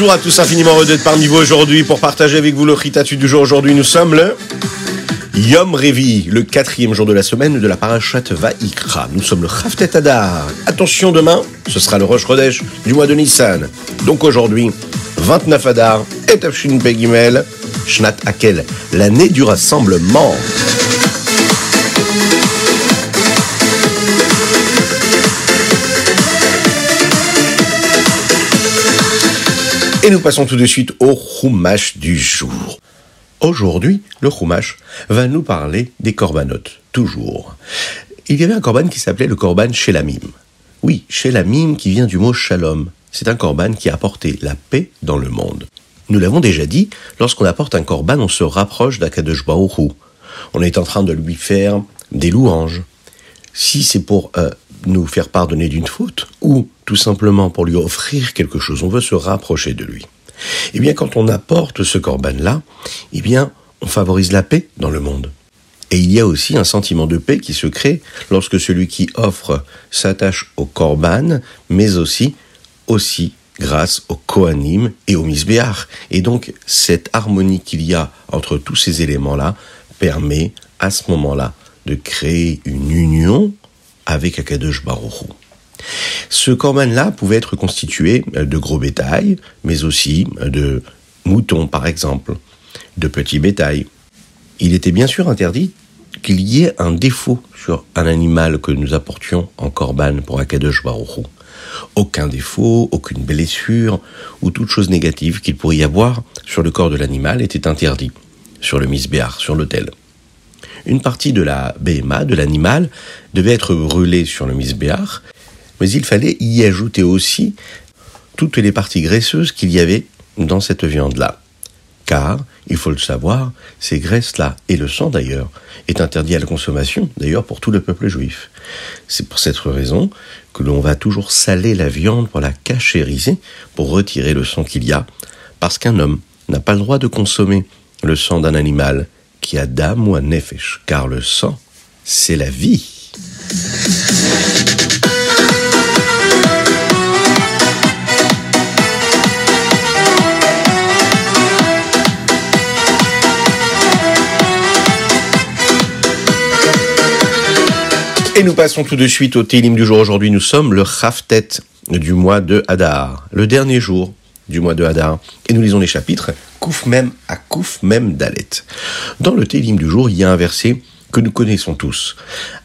Bonjour à tous, infiniment heureux d'être parmi vous aujourd'hui pour partager avec vous le Ritatu du jour. Aujourd'hui, nous sommes le Yom Revi, le quatrième jour de la semaine de la Parashat Vaikra. Nous sommes le Chaftet Adar. Attention, demain, ce sera le Rosh Chodesh du mois de Nissan. Donc aujourd'hui, 29 Adar et Tafshin Pegimel, Shnat Akel, l'année du rassemblement. Et nous passons tout de suite au Chumash du jour. Aujourd'hui, le Chumash va nous parler des corbanotes, toujours. Il y avait un corban qui s'appelait le corban Shelamim. Oui, Shelamim qui vient du mot Shalom. C'est un corban qui a apporté la paix dans le monde. Nous l'avons déjà dit, lorsqu'on apporte un corban, on se rapproche d'Akadosh Baruch On est en train de lui faire des louanges. Si c'est pour euh, nous faire pardonner d'une faute, ou tout simplement pour lui offrir quelque chose, on veut se rapprocher de lui. Eh bien, quand on apporte ce corban-là, eh bien, on favorise la paix dans le monde. Et il y a aussi un sentiment de paix qui se crée lorsque celui qui offre s'attache au corban, mais aussi, aussi grâce au Kohanim et au Misbéach. Et donc, cette harmonie qu'il y a entre tous ces éléments-là permet à ce moment-là de créer une union avec Akadosh Baruch Ce corban-là pouvait être constitué de gros bétail, mais aussi de moutons, par exemple, de petits bétail. Il était bien sûr interdit qu'il y ait un défaut sur un animal que nous apportions en corban pour Akadosh Baruch Aucun défaut, aucune blessure ou toute chose négative qu'il pourrait y avoir sur le corps de l'animal était interdit sur le misbéar, sur l'autel. Une partie de la BMA, de l'animal, devait être brûlée sur le misbéar, mais il fallait y ajouter aussi toutes les parties graisseuses qu'il y avait dans cette viande-là. Car, il faut le savoir, ces graisses-là, et le sang d'ailleurs, est interdit à la consommation, d'ailleurs pour tout le peuple juif. C'est pour cette raison que l'on va toujours saler la viande pour la cachériser, pour retirer le sang qu'il y a, parce qu'un homme n'a pas le droit de consommer le sang d'un animal, qui a dame ou nefesh, car le sang, c'est la vie. Et nous passons tout de suite au Télim du jour. Aujourd'hui, nous sommes le Khaftet du mois de Hadar, le dernier jour du mois de Hadar. Et nous lisons les chapitres Kouf Mem à Mem Dalet. Dans le Télim du jour, il y a un verset que nous connaissons tous.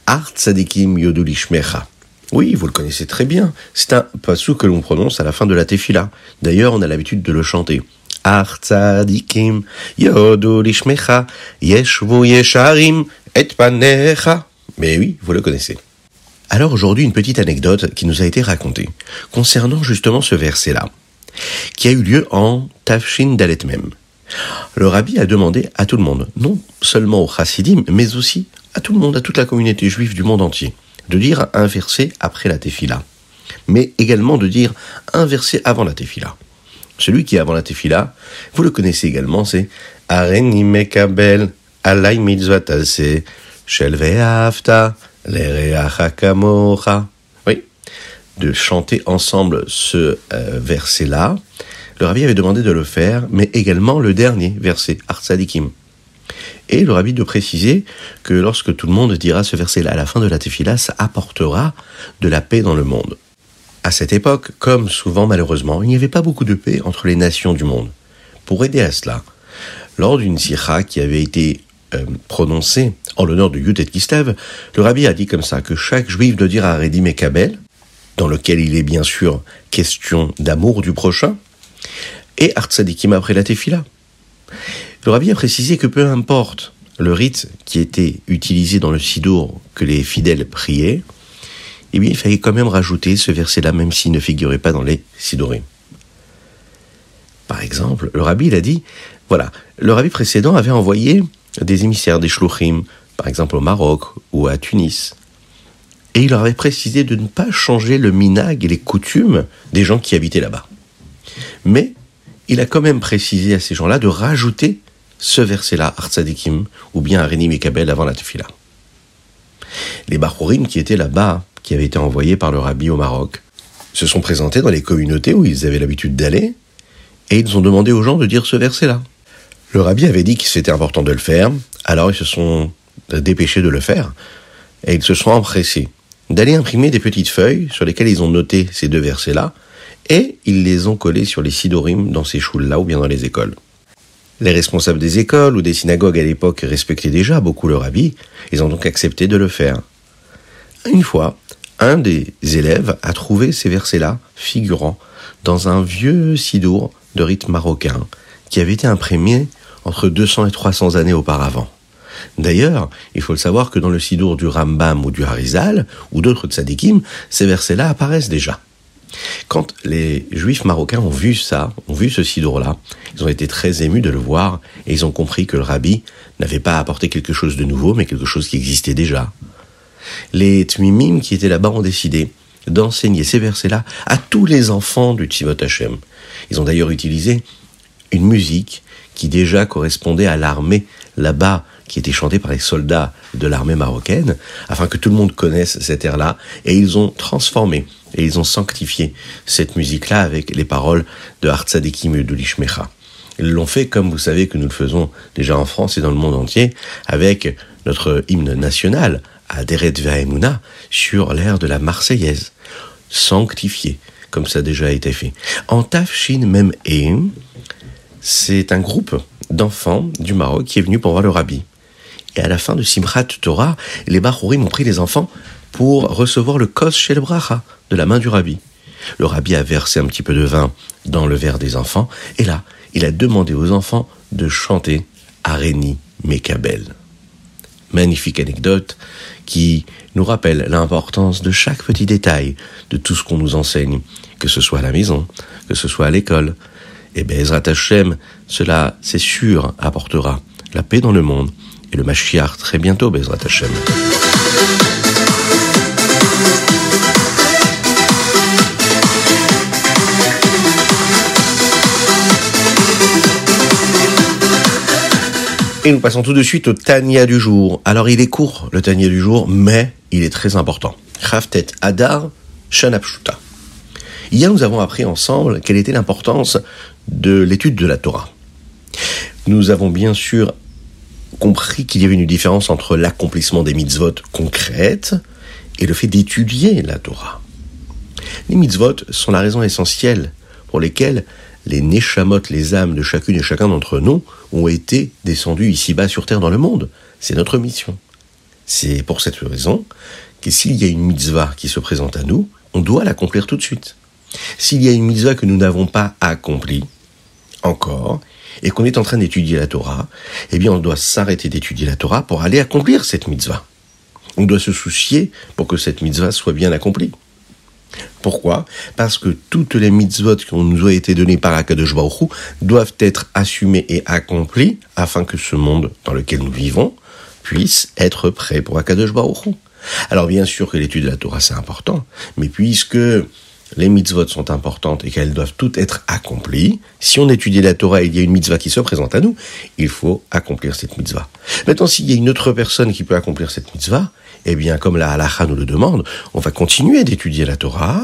Art Yodulishmecha. Oui, vous le connaissez très bien. C'est un passou que l'on prononce à la fin de la tefila. D'ailleurs, on a l'habitude de le chanter. Art Tzadikim Yodulishmecha Yeshvu Yesharim Et Panecha. Mais oui, vous le connaissez. Alors aujourd'hui, une petite anecdote qui nous a été racontée concernant justement ce verset-là qui a eu lieu en Tafshin Dalet Mem. Le rabbi a demandé à tout le monde, non seulement aux chassidim, mais aussi à tout le monde, à toute la communauté juive du monde entier, de dire un verset après la tefila, mais également de dire un verset avant la tefila. Celui qui est avant la tefila, vous le connaissez également, c'est Areni Mekabel Alay Mitzvatase Shel Ve'afta de chanter ensemble ce euh, verset-là. Le rabbi avait demandé de le faire, mais également le dernier verset, Artsadikim. Et le rabbi de préciser que lorsque tout le monde dira ce verset-là à la fin de la tefila, ça apportera de la paix dans le monde. À cette époque, comme souvent malheureusement, il n'y avait pas beaucoup de paix entre les nations du monde. Pour aider à cela, lors d'une sikha qui avait été euh, prononcée en l'honneur de Yudet Kislev, le rabbi a dit comme ça que chaque juif doit dire à Redim et Kabel, dans lequel il est bien sûr question d'amour du prochain, et Artsadikim après la Tefila. Le rabbi a précisé que peu importe le rite qui était utilisé dans le Sidour que les fidèles priaient, eh bien, il fallait quand même rajouter ce verset-là, même s'il ne figurait pas dans les Sidorés. Par exemple, le rabbi, il a dit, voilà, le rabbi précédent avait envoyé des émissaires, des shluchim, par exemple au Maroc ou à Tunis, et il leur avait précisé de ne pas changer le minag et les coutumes des gens qui habitaient là-bas. Mais il a quand même précisé à ces gens-là de rajouter ce verset-là, Artsadikim, ou bien Arenim et Kabel avant la tefila. Les Bachorim qui étaient là-bas, qui avaient été envoyés par le rabbi au Maroc, se sont présentés dans les communautés où ils avaient l'habitude d'aller, et ils ont demandé aux gens de dire ce verset-là. Le rabbi avait dit que c'était important de le faire, alors ils se sont dépêchés de le faire, et ils se sont empressés d'aller imprimer des petites feuilles sur lesquelles ils ont noté ces deux versets-là, et ils les ont collés sur les sidorim dans ces choules-là ou bien dans les écoles. Les responsables des écoles ou des synagogues à l'époque respectaient déjà beaucoup le rabbi, ils ont donc accepté de le faire. Une fois, un des élèves a trouvé ces versets-là figurant dans un vieux sidour de rite marocain qui avait été imprimé entre 200 et 300 années auparavant. D'ailleurs, il faut le savoir que dans le sidour du Rambam ou du Harizal, ou d'autres tzadikim, ces versets-là apparaissent déjà. Quand les juifs marocains ont vu ça, ont vu ce sidour-là, ils ont été très émus de le voir et ils ont compris que le rabbi n'avait pas apporté quelque chose de nouveau, mais quelque chose qui existait déjà. Les Tmimim qui étaient là-bas ont décidé d'enseigner ces versets-là à tous les enfants du Tzivot Hashem. Ils ont d'ailleurs utilisé une musique qui déjà correspondait à l'armée là-bas, qui était chantée par les soldats de l'armée marocaine, afin que tout le monde connaisse cet air-là, et ils ont transformé et ils ont sanctifié cette musique-là avec les paroles de Hartzadekim et de Lishmecha. Ils l'ont fait comme vous savez que nous le faisons déjà en France et dans le monde entier, avec notre hymne national, Aderet Ve'emuna, sur l'air de la Marseillaise, sanctifié, comme ça a déjà été fait. En Tafshin Mem c'est un groupe d'enfants du Maroc qui est venu pour voir le rabbi. Et à la fin de Simchat Torah, les Bachorim ont pris les enfants pour recevoir le kos shel bracha de la main du rabbi. Le rabbi a versé un petit peu de vin dans le verre des enfants, et là, il a demandé aux enfants de chanter Areni Mekabel. Magnifique anecdote qui nous rappelle l'importance de chaque petit détail de tout ce qu'on nous enseigne, que ce soit à la maison, que ce soit à l'école. Et Bezrat Hashem, cela, c'est sûr, apportera la paix dans le monde et le Mashiach très bientôt, Bezrat Hashem. Et nous passons tout de suite au Tania du jour. Alors il est court, le Tania du jour, mais il est très important. Raftet Adar Shanapshuta. Hier, nous avons appris ensemble quelle était l'importance de l'étude de la Torah. Nous avons bien sûr compris qu'il y avait une différence entre l'accomplissement des mitzvot concrètes et le fait d'étudier la Torah. Les mitzvot sont la raison essentielle pour lesquelles les neshamot, les âmes de chacune et chacun d'entre nous, ont été descendus ici-bas sur terre dans le monde. C'est notre mission. C'est pour cette raison que s'il y a une mitzvah qui se présente à nous, on doit l'accomplir tout de suite. S'il y a une mitzvah que nous n'avons pas accomplie encore, et qu'on est en train d'étudier la Torah, eh bien on doit s'arrêter d'étudier la Torah pour aller accomplir cette mitzvah. On doit se soucier pour que cette mitzvah soit bien accomplie. Pourquoi? Parce que toutes les mitzvot qui nous ont été données par Akadosh Baruch doivent être assumées et accomplies afin que ce monde dans lequel nous vivons puisse être prêt pour Akadosh Baruch Alors bien sûr que l'étude de la Torah c'est important, mais puisque les mitzvot sont importantes et qu'elles doivent toutes être accomplies, si on étudie la Torah et il y a une mitzvah qui se présente à nous, il faut accomplir cette mitzvah. Maintenant, s'il y a une autre personne qui peut accomplir cette mitzvah, eh bien, comme la halacha nous le demande, on va continuer d'étudier la Torah,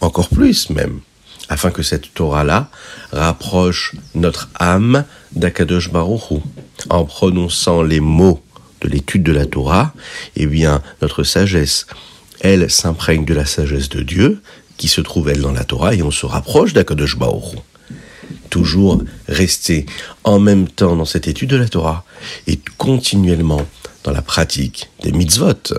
encore plus même, afin que cette Torah-là rapproche notre âme d'Akadosh Baruch En prononçant les mots de l'étude de la Torah, eh bien, notre sagesse, elle s'imprègne de la sagesse de Dieu, qui se trouve, elle, dans la Torah, et on se rapproche d'Akadosh Baruch Toujours rester en même temps dans cette étude de la Torah et continuellement dans la pratique des mitzvot.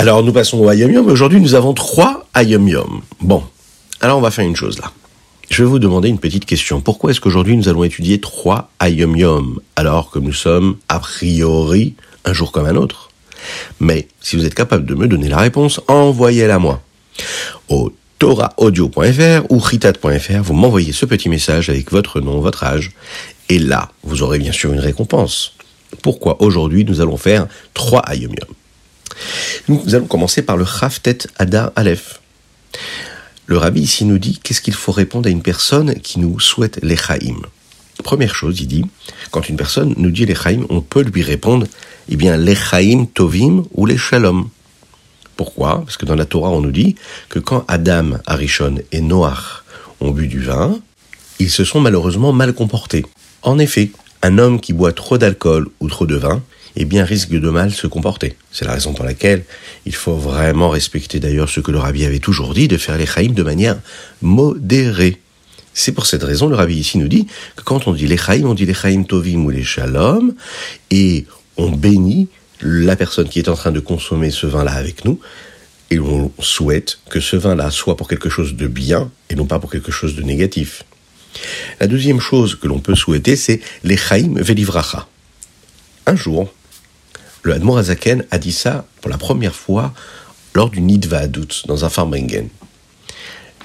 Alors nous passons au Ayom Yom. Aujourd'hui nous avons trois Yom. Bon, alors on va faire une chose là. Je vais vous demander une petite question. Pourquoi est-ce qu'aujourd'hui nous allons étudier trois Ayom Yom alors que nous sommes a priori un jour comme un autre? Mais si vous êtes capable de me donner la réponse, envoyez-la moi au toraaudio.fr ou ritat.fr. Vous m'envoyez ce petit message avec votre nom, votre âge, et là vous aurez bien sûr une récompense. Pourquoi aujourd'hui nous allons faire trois Ayom Yom Nous allons commencer par le Khaftet Adar Aleph. le rabbi ici nous dit qu'est-ce qu'il faut répondre à une personne qui nous souhaite l'Echaïm. Première chose, il dit, quand une personne nous dit l'Echaïm, on peut lui répondre, eh bien, l'Echaïm tovim ou les shalom. Pourquoi? Parce que dans la Torah, on nous dit que quand Adam, Arishon et Noach ont bu du vin, ils se sont malheureusement mal comportés. En effet, un homme qui boit trop d'alcool ou trop de vin, eh bien, risque de mal se comporter. C'est la raison pour laquelle il faut vraiment respecter d'ailleurs ce que le rabbi avait toujours dit, de faire les chaïm de manière modérée. C'est pour cette raison, le rabbi ici nous dit que quand on dit les chaïm, on dit les chaïm tovim ou les shalom, et on bénit la personne qui est en train de consommer ce vin-là avec nous, et on souhaite que ce vin-là soit pour quelque chose de bien et non pas pour quelque chose de négatif. La deuxième chose que l'on peut souhaiter, c'est les chaim velivracha. Un jour, le Admor Azaken a dit ça pour la première fois lors du Nidva Adut, dans un farmengen.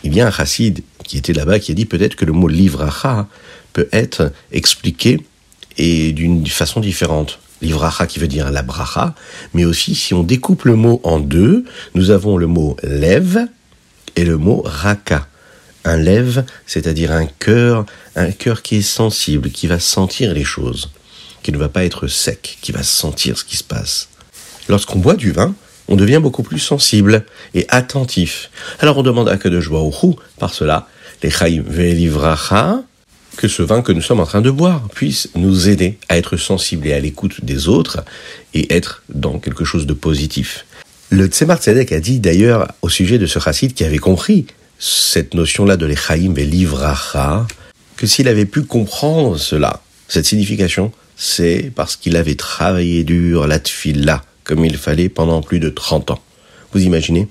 Il y a un chassid qui était là-bas qui a dit peut-être que le mot livracha peut être expliqué et d'une façon différente. Livracha qui veut dire la bracha, mais aussi si on découpe le mot en deux, nous avons le mot lève et le mot raka. Un lève, c'est-à-dire un cœur, un cœur qui est sensible, qui va sentir les choses, qui ne va pas être sec, qui va sentir ce qui se passe. Lorsqu'on boit du vin, on devient beaucoup plus sensible et attentif. Alors on demande à que de joie au par cela, les chaim velivracha, que ce vin que nous sommes en train de boire puisse nous aider à être sensibles et à l'écoute des autres et être dans quelque chose de positif. Le Tzemar Tzedek a dit d'ailleurs au sujet de ce chassid qui avait compris cette notion-là de l'Echaim et l'Ivracha, que s'il avait pu comprendre cela, cette signification, c'est parce qu'il avait travaillé dur la tfila comme il fallait pendant plus de 30 ans. Vous imaginez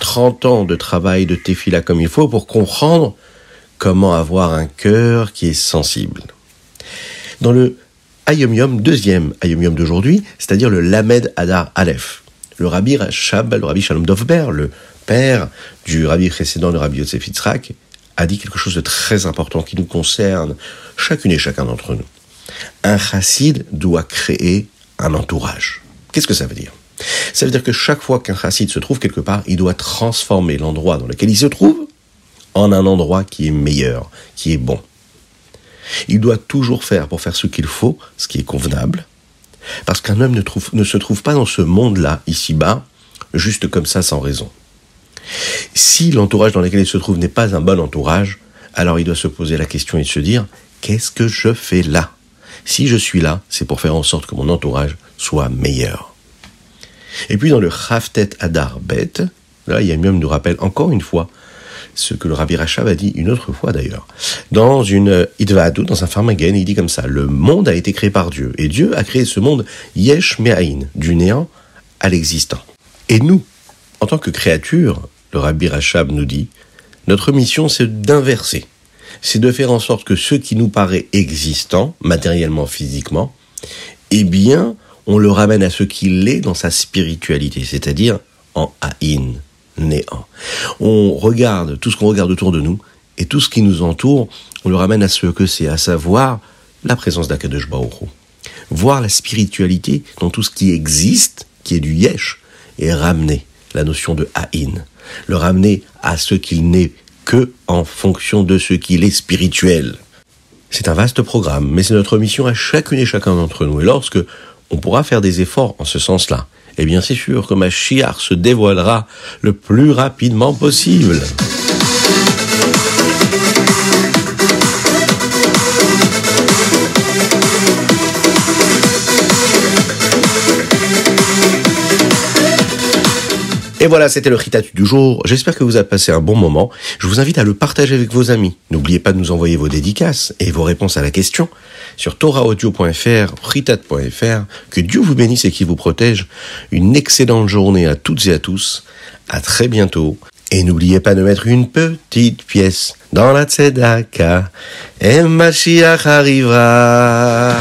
30 ans de travail de tefila comme il faut pour comprendre comment avoir un cœur qui est sensible. Dans le Ayom Yom, deuxième Ayom Yom d'aujourd'hui, c'est-à-dire le Lamed Adar Aleph, le Rabbi Rachab, le Rabbi Shalom Dovber, le père du Rabbi précédent, le Rabbi Yosef Yitzhak, a dit quelque chose de très important qui nous concerne chacune et chacun d'entre nous. Un chassid doit créer un entourage. Qu'est-ce que ça veut dire? Ça veut dire que chaque fois qu'un chassid se trouve quelque part, il doit transformer l'endroit dans lequel il se trouve en un endroit qui est meilleur, qui est bon. Il doit toujours faire pour faire ce qu'il faut, ce qui est convenable, parce qu'un homme ne, ne se trouve pas dans ce monde-là, ici-bas, juste comme ça, sans raison. Si l'entourage dans lequel il se trouve n'est pas un bon entourage, alors il doit se poser la question et se dire, qu'est-ce que je fais là? Si je suis là, c'est pour faire en sorte que mon entourage soit meilleur. Et puis dans le Haftet Adar Bet, là, il y a même nous rappelle encore une fois ce que le Rabbi Rachav a dit une autre fois d'ailleurs. Dans une Idva'adu, dans un Farmagen, il dit comme ça, le monde a été créé par Dieu, et Dieu a créé ce monde Yesh Me'ain, du néant à l'existant. Et nous, en tant que créatures, le Rabbi Rachab nous dit, notre mission c'est d'inverser, c'est de faire en sorte que ce qui nous paraît existant, matériellement, physiquement, eh bien, on le ramène à ce qu'il est dans sa spiritualité, c'est-à-dire en Aïn, néant. On regarde tout ce qu'on regarde autour de nous et tout ce qui nous entoure, on le ramène à ce que c'est, à savoir la présence d'Akadosh Voir la spiritualité dans tout ce qui existe, qui est du yesh, et ramener la notion de haïn, le ramener à ce qu'il n'est que en fonction de ce qu'il est spirituel. C'est un vaste programme, mais c'est notre mission à chacune et chacun d'entre nous. Et lorsque on pourra faire des efforts en ce sens-là, eh bien c'est sûr que ma chiar se dévoilera le plus rapidement possible. Et voilà, c'était le Ritatu du jour. J'espère que vous avez passé un bon moment. Je vous invite à le partager avec vos amis. N'oubliez pas de nous envoyer vos dédicaces et vos réponses à la question sur toraaudio.fr, ritat.fr. Que Dieu vous bénisse et qu'il vous protège. Une excellente journée à toutes et à tous. À très bientôt. Et n'oubliez pas de mettre une petite pièce dans la tzedaka. Et Mashiach arrivera.